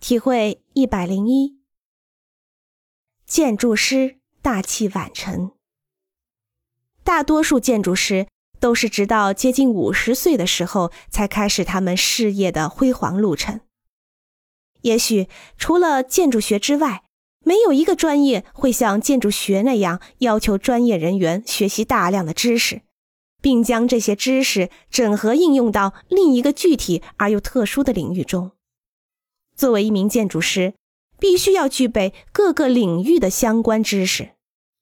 体会一百零一，建筑师大器晚成。大多数建筑师都是直到接近五十岁的时候才开始他们事业的辉煌路程。也许除了建筑学之外，没有一个专业会像建筑学那样要求专业人员学习大量的知识，并将这些知识整合应用到另一个具体而又特殊的领域中。作为一名建筑师，必须要具备各个领域的相关知识，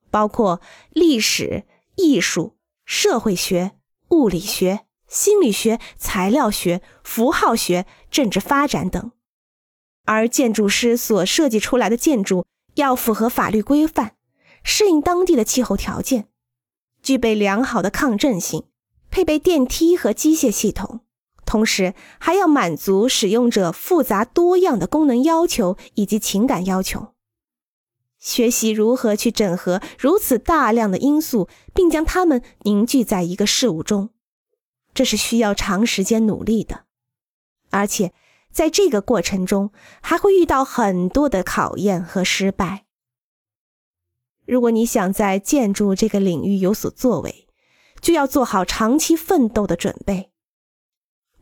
包括历史、艺术、社会学、物理学、心理学、材料学、符号学、政治发展等。而建筑师所设计出来的建筑要符合法律规范，适应当地的气候条件，具备良好的抗震性，配备电梯和机械系统。同时还要满足使用者复杂多样的功能要求以及情感要求。学习如何去整合如此大量的因素，并将它们凝聚在一个事物中，这是需要长时间努力的。而且在这个过程中，还会遇到很多的考验和失败。如果你想在建筑这个领域有所作为，就要做好长期奋斗的准备。